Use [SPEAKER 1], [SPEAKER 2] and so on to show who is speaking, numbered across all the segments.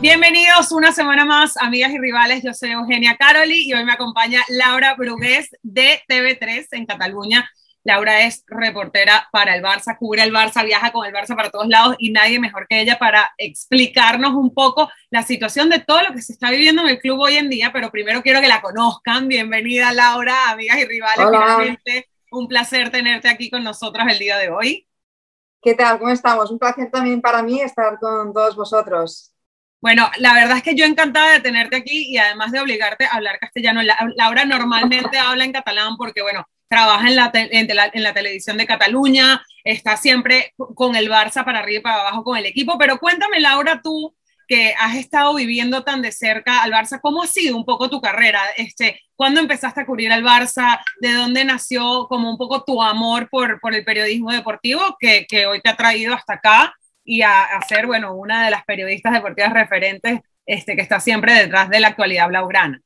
[SPEAKER 1] Bienvenidos una semana más, amigas y rivales. Yo soy Eugenia Caroli y hoy me acompaña Laura Brugués de TV3 en Cataluña. Laura es reportera para el Barça, cubre el Barça, viaja con el Barça para todos lados y nadie mejor que ella para explicarnos un poco la situación de todo lo que se está viviendo en el club hoy en día. Pero primero quiero que la conozcan. Bienvenida, Laura, amigas y rivales. Finalmente, un placer tenerte aquí con nosotros el día de hoy.
[SPEAKER 2] ¿Qué tal? ¿Cómo estamos? Un placer también para mí estar con todos vosotros.
[SPEAKER 1] Bueno, la verdad es que yo encantada de tenerte aquí y además de obligarte a hablar castellano. Laura normalmente habla en catalán porque, bueno, trabaja en la, en, la, televisión de Cataluña, está siempre con el Barça para arriba y para abajo con el equipo. Pero cuéntame, Laura, tú que has estado viviendo tan de cerca al Barça, ¿cómo ha sido un poco tu carrera? Este, ¿Cuándo empezaste a cubrir al Barça? ¿De dónde nació como un poco tu amor por, por el periodismo deportivo que, que hoy te ha traído hasta acá? Y a, ser, bueno, una de las periodistas deportivas referentes este, que está siempre detrás de la actualidad blaugrana.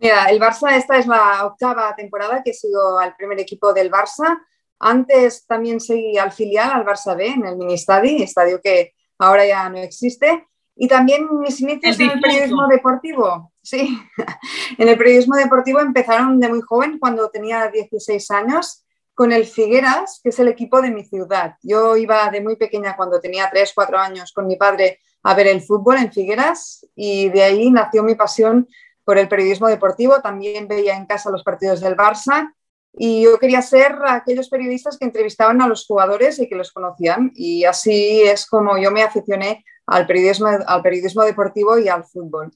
[SPEAKER 2] Mira, el Barça, esta es la octava temporada que sigo al primer equipo del Barça. Antes también seguí al filial, al Barça B, en el mini estadio, estadio que ahora ya no existe. Y también mis inicios en el periodismo deportivo. Sí, en el periodismo deportivo empezaron de muy joven, cuando tenía 16 años con el Figueras, que es el equipo de mi ciudad. Yo iba de muy pequeña, cuando tenía 3, 4 años, con mi padre a ver el fútbol en Figueras y de ahí nació mi pasión por el periodismo deportivo. También veía en casa los partidos del Barça y yo quería ser aquellos periodistas que entrevistaban a los jugadores y que los conocían. Y así es como yo me aficioné al periodismo, al periodismo deportivo y al fútbol.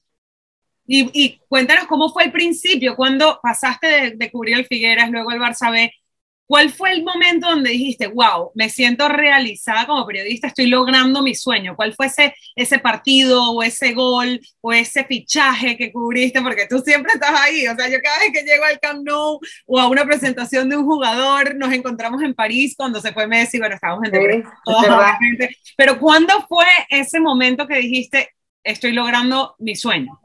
[SPEAKER 1] Y, cuéntanos cómo fue el principio, cuando pasaste de, de cubrir el Figueras, luego el Barça B, ¿Cuál fue el momento donde dijiste, wow, me siento realizada como periodista, estoy logrando mi sueño? ¿Cuál fue ese, ese partido o ese gol o ese fichaje que cubriste? Porque tú siempre estás ahí. O sea, yo cada vez que llego al Camp Nou o a una presentación de un jugador, nos encontramos en París cuando se fue Messi, bueno, estábamos en sí, Pero ¿cuándo fue ese momento que dijiste, estoy logrando mi sueño?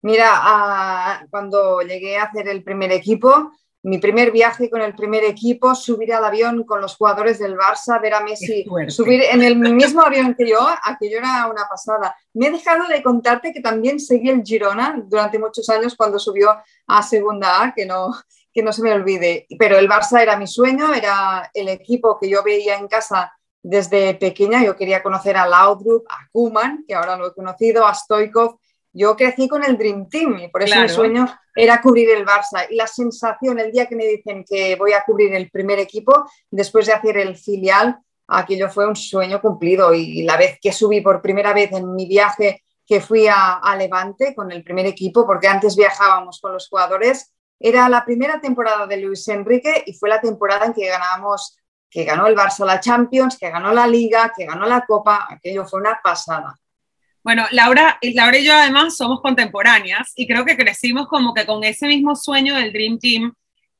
[SPEAKER 2] Mira, ah, cuando llegué a hacer el primer equipo, mi primer viaje con el primer equipo, subir al avión con los jugadores del Barça, ver a Messi subir en el mismo avión que yo, aquello era una pasada. Me he dejado de contarte que también seguí el Girona durante muchos años cuando subió a Segunda A, que no, que no se me olvide. Pero el Barça era mi sueño, era el equipo que yo veía en casa desde pequeña. Yo quería conocer a Laudrup, a Kuman, que ahora lo he conocido, a Stoikov, yo crecí con el Dream Team y por eso mi sueño era cubrir el Barça. Y la sensación el día que me dicen que voy a cubrir el primer equipo, después de hacer el filial, aquello fue un sueño cumplido. Y la vez que subí por primera vez en mi viaje que fui a, Levante con el primer equipo, porque antes viajábamos con los jugadores, era la primera temporada de Luis Enrique y fue la temporada en que ganamos, que ganó el Barça la Champions, que ganó la Liga, que ganó la Copa, aquello fue una pasada.
[SPEAKER 1] Bueno, Laura, Laura y yo además somos contemporáneas y creo que crecimos como que con ese mismo sueño del Dream Team.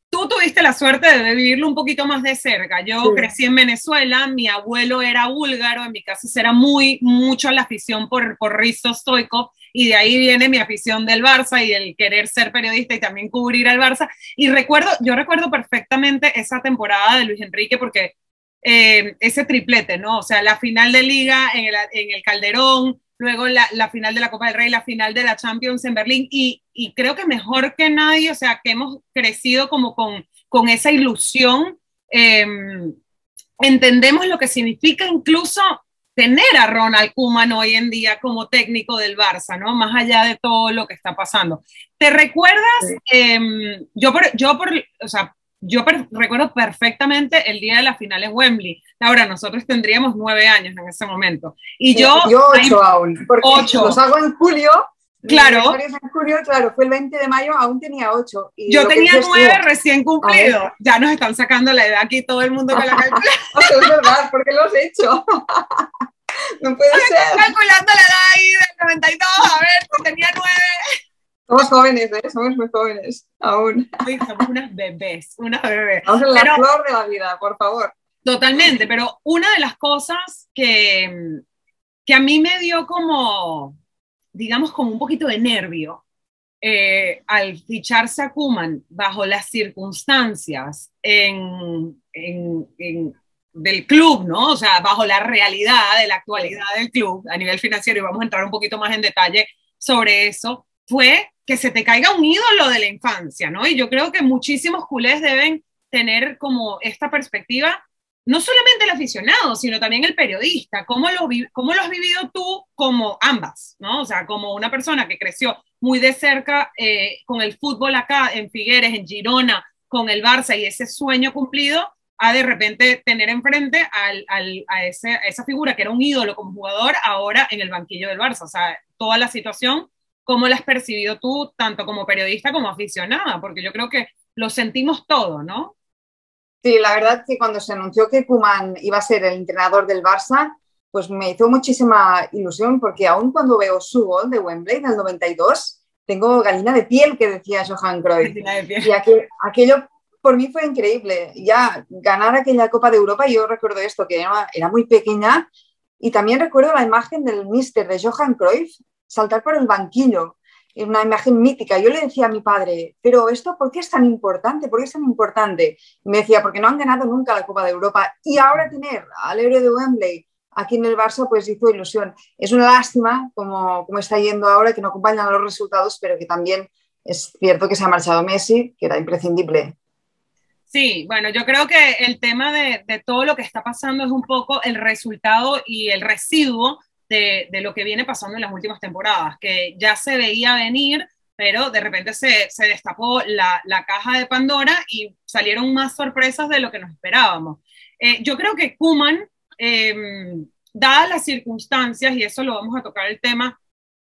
[SPEAKER 1] Tú tuviste la suerte de vivirlo un poquito más de cerca. Yo crecí en Venezuela, mi abuelo era búlgaro, en mi casa era muy, mucho la afición por, por Risto Stoico y de ahí viene mi afición del Barça y el querer ser periodista y también cubrir al Barça. Y recuerdo, yo recuerdo perfectamente esa temporada de Luis Enrique porque eh, ese triplete, ¿no? O sea, la final de liga en el, en el Calderón, luego la, la, final de la Copa del Rey, la final de la Champions en Berlín, y, y, creo que mejor que nadie, o sea, que hemos crecido como con, con esa ilusión, em, entendemos lo que significa incluso tener a Ronald Koeman hoy en día como técnico del Barça, ¿no? Más allá de todo lo que está pasando. ¿Te recuerdas? Em, yo, por, yo por, o sea, yo recuerdo perfectamente el día de la final en Wembley. Ahora, nosotros tendríamos nueve años en ese momento. Y yo...
[SPEAKER 2] Yo ocho aún, porque ocho. los hago en julio.
[SPEAKER 1] Claro.
[SPEAKER 2] En julio, claro, fue el 20 de mayo, aún tenía ocho.
[SPEAKER 1] Y yo tenía nueve recién cumplido. Ya nos están sacando la edad aquí todo el mundo con la calculadora.
[SPEAKER 2] es verdad, porque lo has hecho. no puede ser.
[SPEAKER 1] Estoy calculando la edad ahí del 92, a ver, tenía nueve.
[SPEAKER 2] Somos jóvenes, ¿eh? Somos muy jóvenes, aún.
[SPEAKER 1] somos unas bebés, unas bebés.
[SPEAKER 2] Vamos en la flor de la vida, por favor.
[SPEAKER 1] Totalmente, pero una de las cosas que, que a mí me dio como, digamos, como un poquito de nervio eh, al ficharse a Kuman bajo las circunstancias en, en, del club, ¿no? O sea, bajo la realidad de la actualidad del club a nivel financiero, y vamos a entrar un poquito más en detalle sobre eso, fue que se te caiga un ídolo de la infancia, ¿no? Y yo creo que muchísimos culés deben tener como esta perspectiva, no solamente el aficionado, sino también el periodista. ¿Cómo lo, cómo lo has vivido tú como ambas, ¿no? O sea, como una persona que creció muy de cerca eh, con el fútbol acá en Figueres, en Girona, con el Barça y ese sueño cumplido, a de repente tener enfrente al, a esa figura que era un ídolo como jugador, ahora en el banquillo del Barça. O sea, toda la situación ¿Cómo la has percibido tú, tanto como periodista como aficionada? Porque yo creo que lo sentimos todo, ¿no?
[SPEAKER 2] Sí, la verdad es que cuando se anunció que Kuman iba a ser el entrenador del Barça, pues me hizo muchísima ilusión porque aún cuando veo su gol de Wembley del 92, tengo gallina de piel que decía Johan Cruyff. Y aquello por mí fue increíble. Ya ganar aquella Copa de Europa, yo recuerdo esto, que era, era muy pequeña, y también recuerdo la imagen del mister de Johan Cruyff saltar por el banquillo, una imagen mítica. Yo le decía a mi padre, pero esto, ¿por qué es tan importante? ¿Por qué es tan importante? Me decía, porque no han ganado nunca la Copa de Europa. Y ahora tener al héroe de Wembley aquí en el Barça, pues hizo ilusión. Es una lástima como, como está yendo ahora, que no acompañan los resultados, pero que también es cierto que se ha marchado Messi, que era imprescindible.
[SPEAKER 1] Sí, bueno, yo creo que el tema de, de todo lo que está pasando es un poco el resultado y el residuo de, lo que viene pasando en las últimas temporadas, que ya se veía venir, pero de repente se, destapó la, caja de Pandora y salieron más sorpresas de lo que nos esperábamos. Eh, yo creo que Kuman, em, dadas las circunstancias, y eso lo vamos a tocar el tema,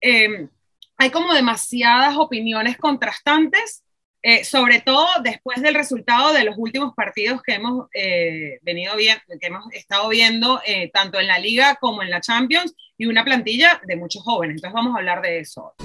[SPEAKER 1] em, hay como demasiadas opiniones contrastantes eh, sobre todo después del resultado de los últimos partidos que hemos eh, venido viendo, que hemos estado viendo eh, tanto en la liga como en la Champions y una plantilla de muchos jóvenes. Entonces vamos a hablar de eso.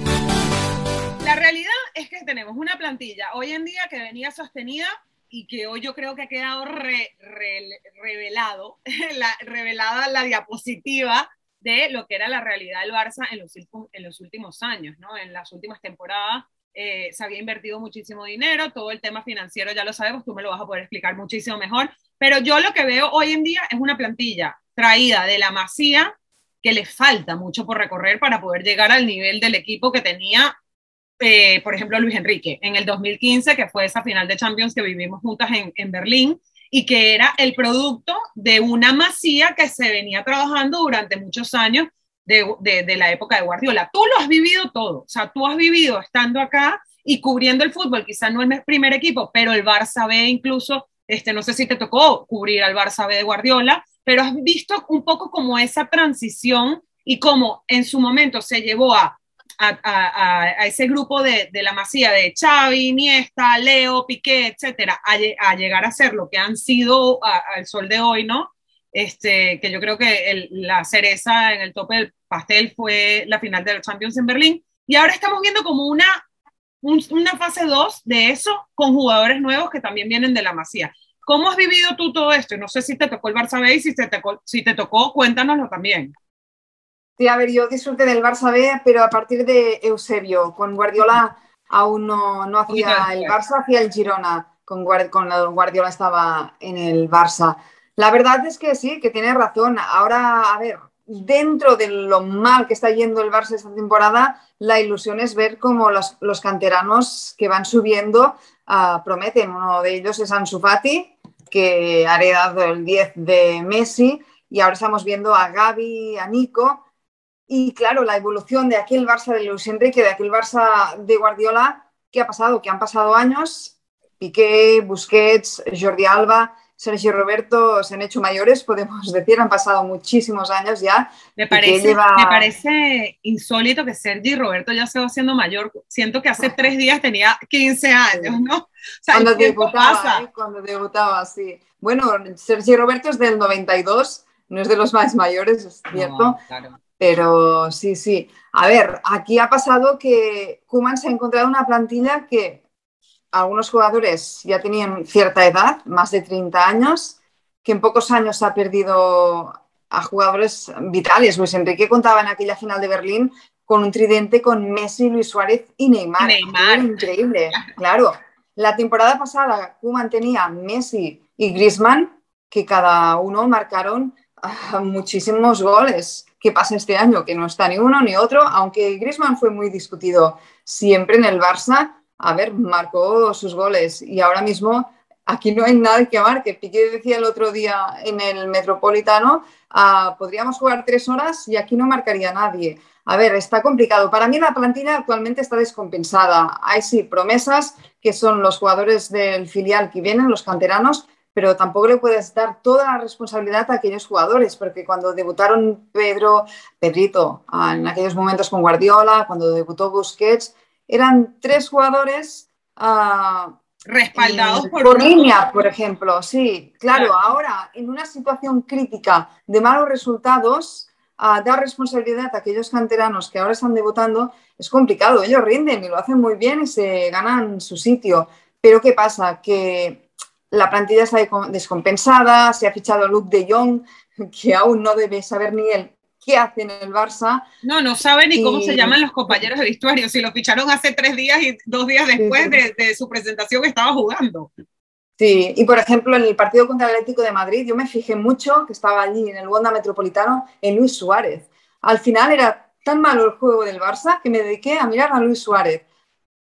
[SPEAKER 1] La realidad es que tenemos una plantilla hoy en día que venía sostenida y que hoy yo creo que ha quedado revelado, la, revelada la diapositiva de lo que era la realidad del Barça en los, en los últimos años, ¿no? en las últimas temporadas eh, se había invertido muchísimo dinero, todo el tema financiero ya lo sabemos, tú me lo vas a poder explicar muchísimo mejor, pero yo lo que veo hoy en día es una plantilla traída de la Masía que le falta mucho por recorrer para poder llegar al nivel del equipo que tenía, eh, por ejemplo, Luis Enrique en el 2015, que fue esa final de Champions que vivimos juntas en, en Berlín y que era el producto de una Masía que se venía trabajando durante muchos años de, la época de Guardiola. Tú lo has vivido todo, o sea, tú has vivido estando acá y cubriendo el fútbol, quizás no el primer equipo, pero el Barça B incluso, este, no sé si te tocó cubrir al Barça B de Guardiola, pero has visto un poco como esa transición y cómo en su momento se llevó a, a, ese grupo de, la masía de Xavi, Iniesta, Leo, Piqué, etcétera, a, llegar a ser lo que han sido al sol de hoy, ¿no? Este, que yo creo que la cereza en el tope del pastel fue la final de la Champions en Berlín. Y ahora estamos viendo como una, una fase 2 de eso con jugadores nuevos que también vienen de la Masía. ¿Cómo has vivido tú todo esto? No sé si te tocó el Barça B y si te tocó, si te tocó cuéntanoslo también.
[SPEAKER 2] Sí, a ver, yo disfruté del Barça B, pero a partir de Eusebio, con Guardiola aún no, no hacía el Barça, hacía el Girona, con, con Guardiola estaba en el Barça. La verdad es que sí, que tiene razón. Ahora, a ver, dentro de lo mal que está yendo el Barça esta temporada, la ilusión es ver cómo los, canteranos que van subiendo ah, prometen. Uno de ellos es Ansu Fati, que ha heredado el 10 de Messi, y ahora estamos viendo a Gaby, a Nico. Y claro, la evolución de aquel Barça de Luis Enrique, de aquel Barça de Guardiola, ¿qué ha pasado? Que han pasado años, Piqué, Busquets, Jordi Alba, Sergio y Roberto se han hecho mayores, podemos decir, han pasado muchísimos años ya.
[SPEAKER 1] Me parece, me parece insólito que Sergio y Roberto ya se va haciendo mayor. Siento que hace tres días tenía 15 años, ¿no?
[SPEAKER 2] cuando debutaba, ¿eh? cuando debutaba, sí. Bueno, Sergio Roberto es del 92, no es de los más mayores, es cierto. Pero sí, sí. A ver, aquí ha pasado que Kuman se ha encontrado una plantilla que algunos jugadores ya tenían cierta edad, más de 30 años, que en pocos años ha perdido a jugadores vitales. Luis Enrique contaba en aquella final de Berlín con un tridente con Messi, Luis Suárez y Neymar.
[SPEAKER 1] Neymar.
[SPEAKER 2] Increíble, claro. La temporada pasada Kuman tenía Messi y Griezmann que cada uno marcaron ah, muchísimos goles. ¿Qué pasa este año? Que no está ni uno ni otro, aunque Griezmann fue muy discutido siempre en el Barça, a ver, marcó sus goles y ahora mismo aquí no hay nada que marque. Piqué decía el otro día en el Metropolitano, ah, podríamos jugar tres horas y aquí no marcaría nadie. A ver, está complicado. Para mí la plantilla actualmente está descompensada. Hay sí promesas que son los jugadores del filial que vienen, los canteranos, pero tampoco le puedes dar toda la responsabilidad a aquellos jugadores, porque cuando debutaron Pedro, Pedrito, en aquellos momentos con Guardiola, cuando debutó Busquets, eran tres jugadores
[SPEAKER 1] uh, respaldados
[SPEAKER 2] por, por línea, por ejemplo. Sí, claro, ahora en una situación crítica de malos resultados, a dar responsabilidad a aquellos canteranos que ahora están debutando es complicado. Ellos rinden y lo hacen muy bien y se ganan su sitio. Pero ¿qué pasa? Que la plantilla está descompensada, se ha fichado Luke de Jong, que aún no debe saber ni él qué hace en el Barça.
[SPEAKER 1] No, no sabe ni cómo se llaman los compañeros de vestuario. Si lo ficharon hace tres días y dos días después de, de, su presentación estaba jugando.
[SPEAKER 2] Sí, y por ejemplo, en el partido contra el Atlético de Madrid, yo me fijé mucho que estaba allí en el Wanda Metropolitano en Luis Suárez. Al final era tan malo el juego del Barça que me dediqué a mirar a Luis Suárez.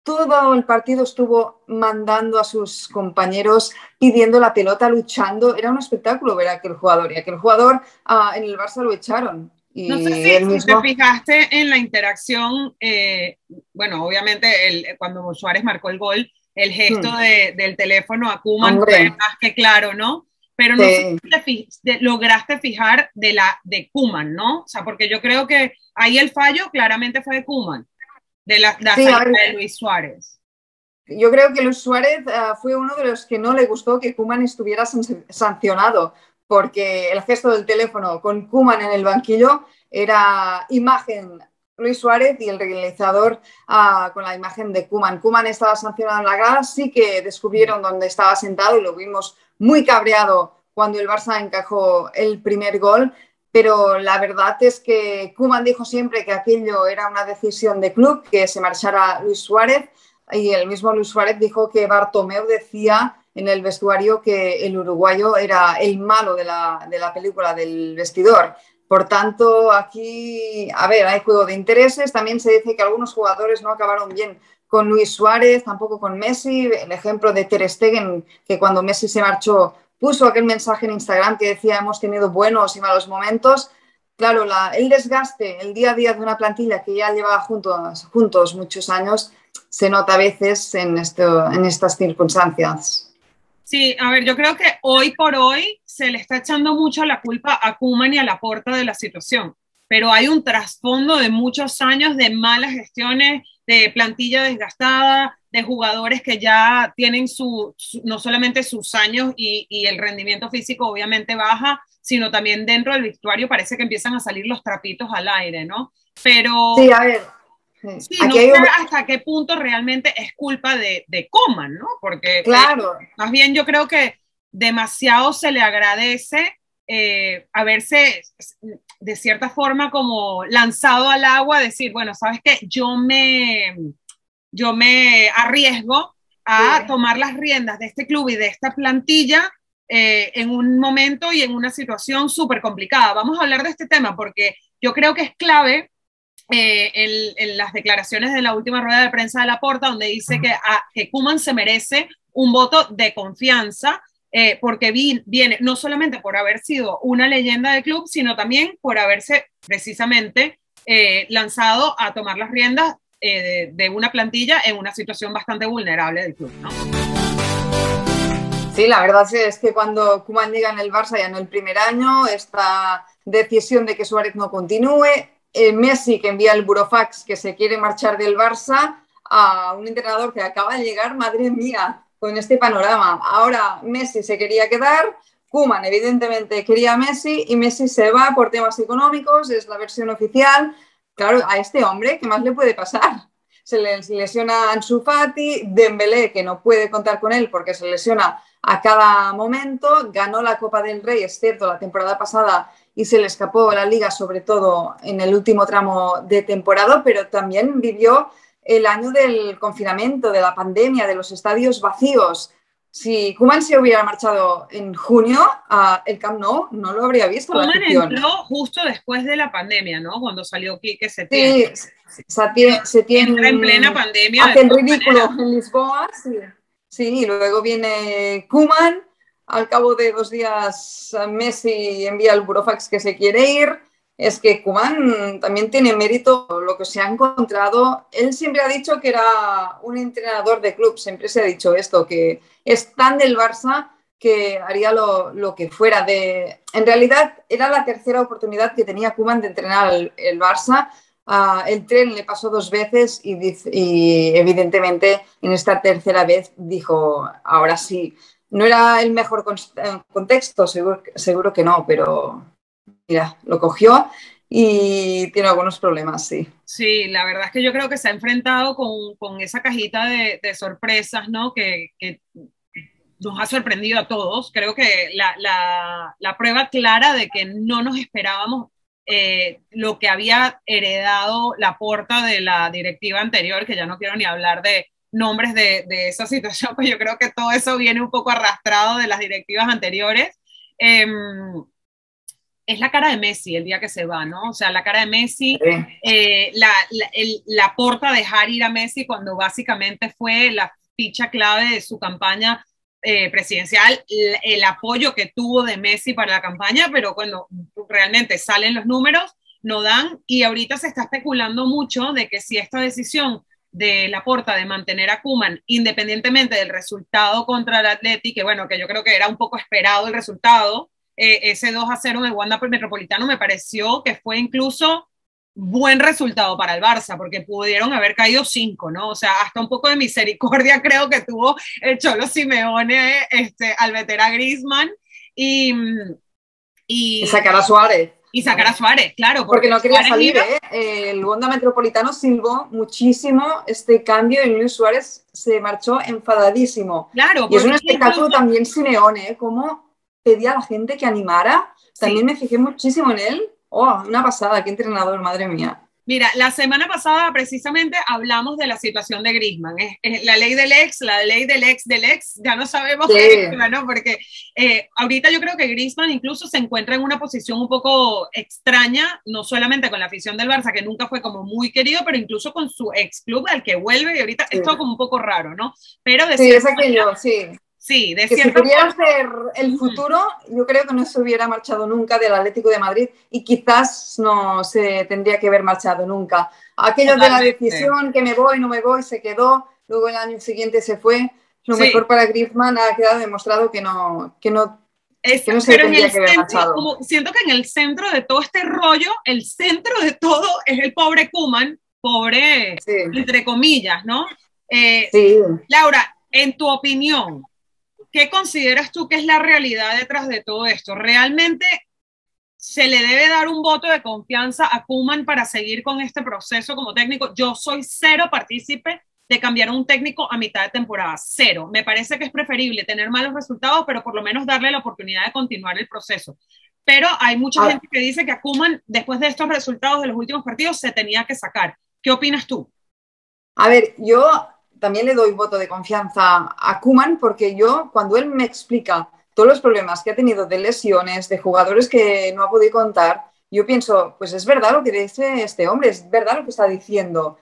[SPEAKER 2] Todo el partido estuvo mandando a sus compañeros, pidiendo la pelota, luchando. Era un espectáculo ver a aquel jugador. Y aquel jugador ah, en el Barça lo echaron. Y
[SPEAKER 1] no sé si, te fijaste en la interacción, eh, bueno, obviamente el, cuando Suárez marcó el gol, el gesto hmm. del teléfono a Kuman fue más que claro, ¿no? Pero no sé si lograste fijar de la de Kuman, ¿no? O sea, porque yo creo que ahí el fallo claramente fue de Kuman, de la, de Luis Suárez.
[SPEAKER 2] Yo creo que Luis Suárez uh, fue uno de los que no le gustó que Kuman estuviera sancionado, porque el gesto del teléfono con Kuman en el banquillo era imagen Luis Suárez y el realizador ah, con la imagen de Kuman. Kuman estaba sancionado en la grada, sí que descubrieron dónde estaba sentado y lo vimos muy cabreado cuando el Barça encajó el primer gol, pero la verdad es que Kuman dijo siempre que aquello era una decisión de club, que se marchara Luis Suárez, y el mismo Luis Suárez dijo que Bartomeu decía en el vestuario que el uruguayo era el malo de la, de la película del vestidor. Por tanto, aquí, a ver, hay juego de intereses. También se dice que algunos jugadores no acabaron bien con Luis Suárez, tampoco con Messi. El ejemplo de Ter Stegen, que cuando Messi se marchó puso aquel mensaje en Instagram que decía hemos tenido buenos y malos momentos. Claro, la, el desgaste, el día a día de una plantilla que ya lleva juntos, juntos muchos años, se nota a veces en, esto, en estas circunstancias.
[SPEAKER 1] Sí, a ver, yo creo que hoy por hoy se le está echando mucho la culpa a Kuman y a la porta de la situación, pero hay un trasfondo de muchos años de malas gestiones, de plantilla desgastada, de jugadores que ya tienen su, no solamente sus años y, y, el rendimiento físico obviamente baja, sino también dentro del vestuario parece que empiezan a salir los trapitos al aire, ¿no? Pero...
[SPEAKER 2] Sí, a ver,
[SPEAKER 1] Sí, no hasta qué punto realmente es culpa de, de Coman, ¿no? Porque eh,
[SPEAKER 2] claro.
[SPEAKER 1] más bien yo creo que demasiado se le agradece eh, haberse de cierta forma como lanzado al agua, decir, bueno, sabes qué, yo me, yo me arriesgo a tomar las riendas de este club y de esta plantilla eh, en un momento y en una situación súper complicada. Vamos a hablar de este tema porque yo creo que es clave eh, en, las declaraciones de la última rueda de prensa de la Porta, donde dice que, a, que Kuman se merece un voto de confianza, eh, porque viene no solamente por haber sido una leyenda del club, sino también por haberse precisamente eh, lanzado a tomar las riendas de, una plantilla en una situación bastante vulnerable del club. ¿no?
[SPEAKER 2] Sí, la verdad es que cuando Kuman llega en el Barça ya en el primer año, esta decisión de que Suárez no continúe, eh, Messi que envía el burofax que se quiere marchar del Barça a un entrenador que acaba de llegar, madre mía, con este panorama. Ahora Messi se quería quedar, Kuman evidentemente quería Messi y Messi se va por temas económicos, es la versión oficial. Claro, a este hombre, ¿qué más le puede pasar? Se le lesiona Ansu Fati, Dembélé, que no puede contar con él porque se lesiona a cada momento, ganó la Copa del Rey, es cierto, la temporada pasada y se le escapó la liga, sobre todo en el último tramo de temporada, pero también vivió el año del confinamiento, de la pandemia, de los estadios vacíos. si Kuman se hubiera marchado en junio, uh, el Camp Nou no lo habría visto.
[SPEAKER 1] Kuman entró justo después de la pandemia, ¿no? Cuando salió Quique Setién.
[SPEAKER 2] Sí, Setién, Setién
[SPEAKER 1] en plena pandemia.
[SPEAKER 2] Hace el ridículo en Lisboa, sí. Sí, y luego viene Kuman. Al cabo de dos días, Messi envía el burofax que se quiere ir es que Kuman también tiene mérito lo que se ha encontrado. Él siempre ha dicho que era un entrenador de club, siempre se ha dicho esto, que es tan del Barça que haría lo, que fuera. De... En realidad era la tercera oportunidad que tenía Kuman de entrenar el, Barça. Ah, el tren le pasó dos veces y, y evidentemente en esta tercera vez dijo, ahora sí, no era el mejor contexto, seguro, seguro que no, pero mira, lo cogió y tiene algunos problemas, sí.
[SPEAKER 1] Sí, la verdad es que yo creo que se ha enfrentado con, esa cajita de, sorpresas, ¿no? Que, nos ha sorprendido a todos. Creo que la, prueba clara de que no nos esperábamos eh, lo que había heredado la porta de la directiva anterior, que ya no quiero ni hablar de nombres de, esa situación, pues yo creo que todo eso viene un poco arrastrado de las directivas anteriores. Em, es la cara de Messi el día que se va, ¿no? O sea, la cara de Messi, eh, la, la, porta dejar ir a Messi cuando básicamente fue la ficha clave de su campaña eh, presidencial, el, apoyo que tuvo de Messi para la campaña, pero cuando realmente salen los números, no dan, y ahorita se está especulando mucho de que si esta decisión de la porta de mantener a Kuman independientemente del resultado contra el Atleti, que bueno, que yo creo que era un poco esperado el resultado, eh, ese 2 a 0 en el Metropolitano me pareció que fue incluso buen resultado para el Barça, porque pudieron haber caído cinco, ¿no? O sea, hasta un poco de misericordia creo que tuvo el Cholo Simeone este, al meter a Griezmann y,
[SPEAKER 2] y, sacar a Suárez.
[SPEAKER 1] Y sacar a Suárez, claro.
[SPEAKER 2] Porque, no quería salir, ¿eh? El Wanda Metropolitano silbó muchísimo este cambio y Luis Suárez se marchó enfadadísimo.
[SPEAKER 1] Claro.
[SPEAKER 2] Y es un espectáculo también Simeone, ¿eh? Como pedía a la gente que animara. También me fijé muchísimo en él. Oh, una pasada, qué entrenador, madre mía.
[SPEAKER 1] Mira, la semana pasada precisamente hablamos de la situación de Griezmann. Es, la ley del ex, la ley del ex del ex, ya no sabemos qué es, ¿no? Porque eh, ahorita yo creo que Griezmann incluso se encuentra en una posición un poco extraña, no solamente con la afición del Barça, que nunca fue como muy querido, pero incluso con su ex club al que vuelve y ahorita es todo como un poco raro, ¿no? Pero
[SPEAKER 2] de sí, es aquello, sí.
[SPEAKER 1] Sí, de
[SPEAKER 2] que si pudiera ser el futuro, yo creo que no se hubiera marchado nunca del Atlético de Madrid y quizás no se tendría que haber marchado nunca. Aquello de la decisión que me voy, no me voy, se quedó, luego el año siguiente se fue. Lo mejor para Griezmann ha quedado demostrado que no, que no, que no se tendría que haber marchado.
[SPEAKER 1] siento que en el centro de todo este rollo, el centro de todo es el pobre Kuman, pobre, entre comillas, ¿no? Eh, sí. Laura, en tu opinión, ¿qué consideras tú que es la realidad detrás de todo esto? ¿Realmente se le debe dar un voto de confianza a Kuman para seguir con este proceso como técnico? Yo soy cero partícipe de cambiar un técnico a mitad de temporada, cero. Me parece que es preferible tener malos resultados, pero por lo menos darle la oportunidad de continuar el proceso. Pero hay mucha ah. gente que dice que a Kuman, después de estos resultados de los últimos partidos, se tenía que sacar. ¿Qué opinas tú?
[SPEAKER 2] A ver, yo también le doy voto de confianza a Kuman porque yo, cuando él me explica todos los problemas que ha tenido de lesiones, de jugadores que no ha podido contar, yo pienso, pues es verdad lo que dice este hombre, es verdad lo que está diciendo.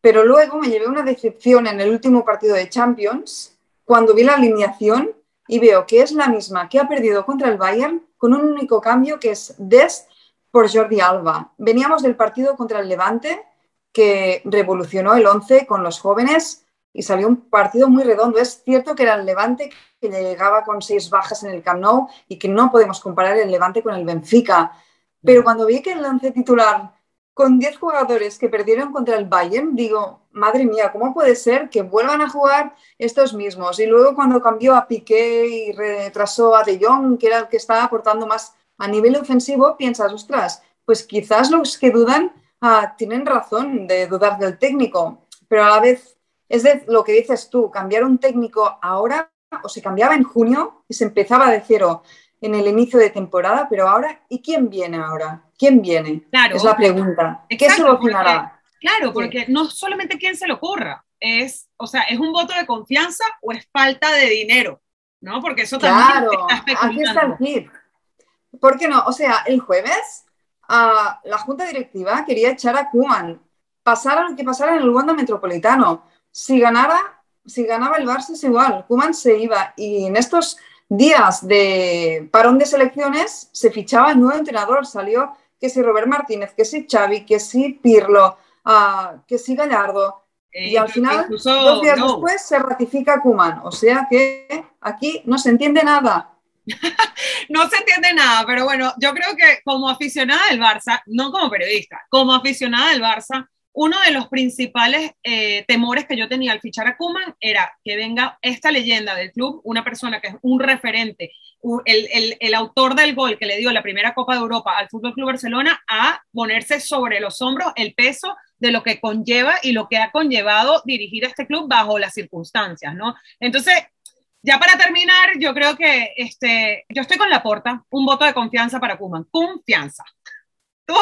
[SPEAKER 2] Pero luego me llevé una decepción en el último partido de Champions, cuando vi la alineación y veo que es la misma que ha perdido contra el Bayern, con un único cambio que es Des por Jordi Alba. Veníamos del partido contra el Levante, que revolucionó el 11 con los jóvenes y salió un partido muy redondo. Es cierto que era el Levante que llegaba con seis bajas en el Camp Nou y que no podemos comparar el Levante con el Benfica. Pero cuando vi que el lance titular con 10 jugadores que perdieron contra el Bayern, digo, madre mía, ¿cómo puede ser que vuelvan a jugar estos mismos? Y luego cuando cambió a Piqué y retrasó a De Jong, que era el que estaba aportando más a nivel ofensivo, piensas, ostras, pues quizás los que dudan ah, tienen razón de dudar del técnico, pero a la vez es de lo que dices tú, cambiar un técnico ahora o se cambiaba en junio y se empezaba de cero en el inicio de temporada, pero ahora, ¿y quién viene ahora? ¿Quién viene?
[SPEAKER 1] Claro.
[SPEAKER 2] Es la pregunta. ¿Qué solucionará?
[SPEAKER 1] claro, porque no solamente quién se lo ocurra, es, o sea, ¿es un voto de confianza o es falta de dinero? ¿no? Porque eso también
[SPEAKER 2] claro, aquí está el hit. ¿Por qué no? O sea, el jueves uh, la junta directiva quería echar a Kuman, pasara lo que pasara en el Wanda Metropolitano. Si ganara, si ganaba el Barça es igual, Kuman se iba y en estos días de parón de selecciones se fichaba el nuevo entrenador, salió que si Robert Martínez, que si Xavi, que si Pirlo, uh, que si Gallardo, y al final, dos días después, se ratifica Kuman. O sea que aquí no se entiende nada.
[SPEAKER 1] no se entiende nada, pero bueno, yo creo que como aficionada del Barça, no como periodista, como aficionada del Barça, uno de los principales eh, temores que yo tenía al fichar a Kuman era que venga esta leyenda del club, una persona que es un referente, el, autor del gol que le dio la primera Copa de Europa al Fútbol Club Barcelona, a ponerse sobre los hombros el peso de lo que conlleva y lo que ha conllevado dirigir a este club bajo las circunstancias, ¿no? Entonces, ya para terminar, yo creo que este, yo estoy con la porta, un voto de confianza para Kuman, confianza. ¿Tú?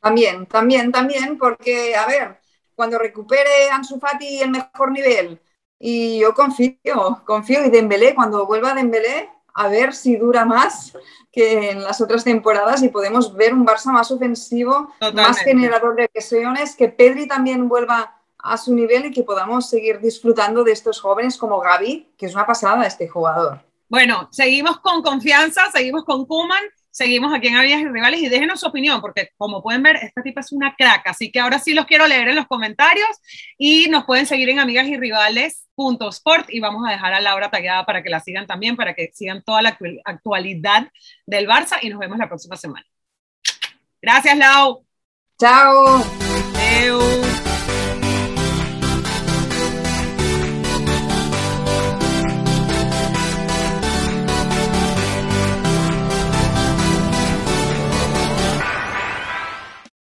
[SPEAKER 2] También, también, también, porque, a ver, cuando recupere Ansu Fati el mejor nivel, y yo confío, confío, y Dembélé, cuando vuelva Dembélé, a ver si dura más que en las otras temporadas y podemos ver un Barça más ofensivo, más generador de ocasiones, que Pedri también vuelva a su nivel y que podamos seguir disfrutando de estos jóvenes como Gaby, que es una pasada este jugador.
[SPEAKER 1] Bueno, seguimos con confianza, seguimos con Kuman, seguimos aquí en Amigas y Rivales y déjenos su opinión, porque como pueden ver, esta tipa es una crack, así que ahora sí los quiero leer en los comentarios y nos pueden seguir en Amigas y Rivales Sport y vamos a dejar a Laura tallada para que la sigan también, para que sigan toda la actualidad del Barça y nos vemos la próxima semana. Gracias, Lau.
[SPEAKER 2] Chao.